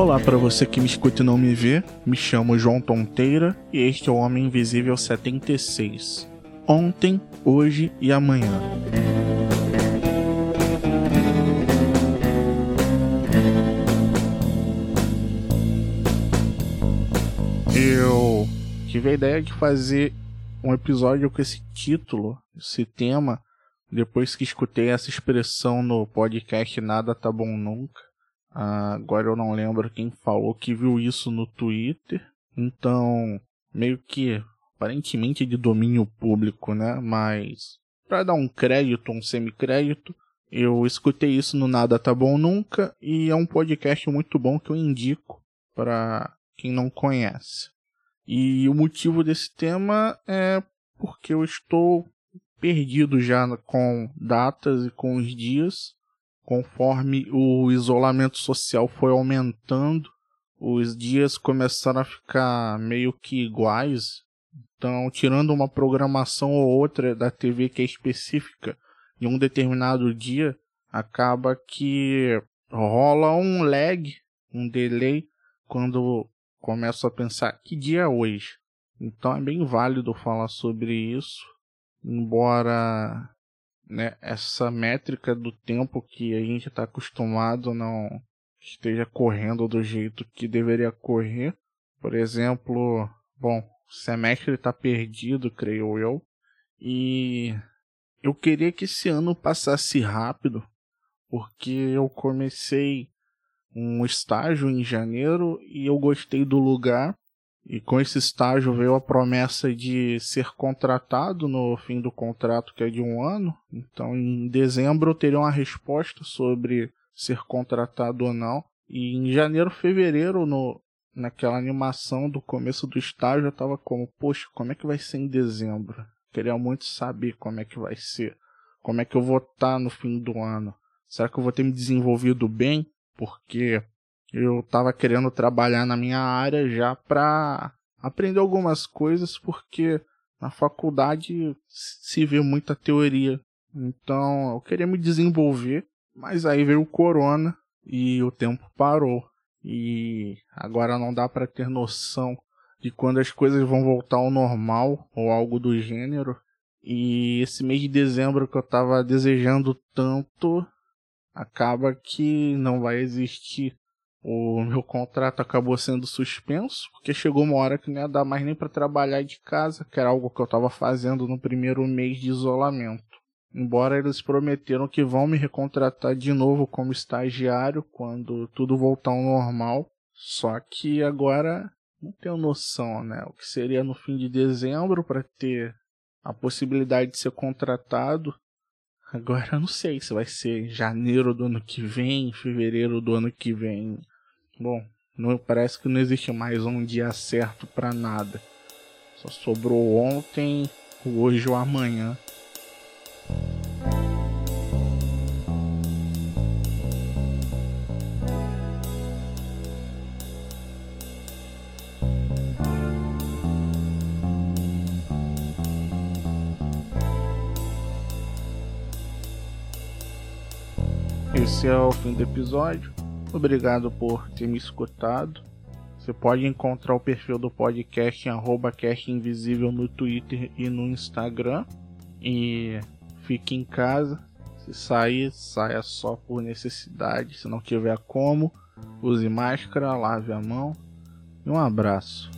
Olá para você que me escuta e não me vê, me chamo João Tonteira e este é o Homem Invisível 76. Ontem, hoje e amanhã. Eu tive a ideia de fazer um episódio com esse título, esse tema, depois que escutei essa expressão no podcast Nada Tá Bom Nunca. Agora eu não lembro quem falou que viu isso no Twitter. Então, meio que aparentemente de domínio público, né? Mas para dar um crédito, um semicrédito, eu escutei isso no Nada Tá Bom Nunca e é um podcast muito bom que eu indico para quem não conhece. E o motivo desse tema é porque eu estou perdido já com datas e com os dias, conforme o isolamento social foi aumentando, os dias começaram a ficar meio que iguais. Então, tirando uma programação ou outra da TV que é específica em um determinado dia, acaba que rola um lag, um delay quando começo a pensar que dia é hoje. Então é bem válido falar sobre isso, embora né, essa métrica do tempo que a gente está acostumado não esteja correndo do jeito que deveria correr. Por exemplo, bom, semestre está perdido, creio eu, e eu queria que esse ano passasse rápido, porque eu comecei um estágio em janeiro e eu gostei do lugar. E com esse estágio veio a promessa de ser contratado no fim do contrato, que é de um ano. Então, em dezembro, eu teria uma resposta sobre ser contratado ou não. E em janeiro, fevereiro, no, naquela animação do começo do estágio, eu tava como, poxa, como é que vai ser em dezembro? Queria muito saber como é que vai ser. Como é que eu vou estar no fim do ano? Será que eu vou ter me desenvolvido bem? porque eu estava querendo trabalhar na minha área já para aprender algumas coisas, porque na faculdade se vê muita teoria. Então eu queria me desenvolver, mas aí veio o corona e o tempo parou. E agora não dá para ter noção de quando as coisas vão voltar ao normal ou algo do gênero. E esse mês de dezembro que eu estava desejando tanto acaba que não vai existir. O meu contrato acabou sendo suspenso, porque chegou uma hora que não ia dar mais nem para trabalhar de casa, que era algo que eu estava fazendo no primeiro mês de isolamento. Embora eles prometeram que vão me recontratar de novo como estagiário quando tudo voltar ao normal. Só que agora não tenho noção, né? O que seria no fim de dezembro para ter a possibilidade de ser contratado Agora eu não sei se vai ser janeiro do ano que vem, fevereiro do ano que vem. Bom, não, parece que não existe mais um dia certo para nada. Só sobrou ontem, hoje ou amanhã. Esse é o fim do episódio. Obrigado por ter me escutado. Você pode encontrar o perfil do podcast em Invisível no Twitter e no Instagram. E fique em casa. Se sair, saia só por necessidade. Se não tiver como, use máscara, lave a mão. E um abraço.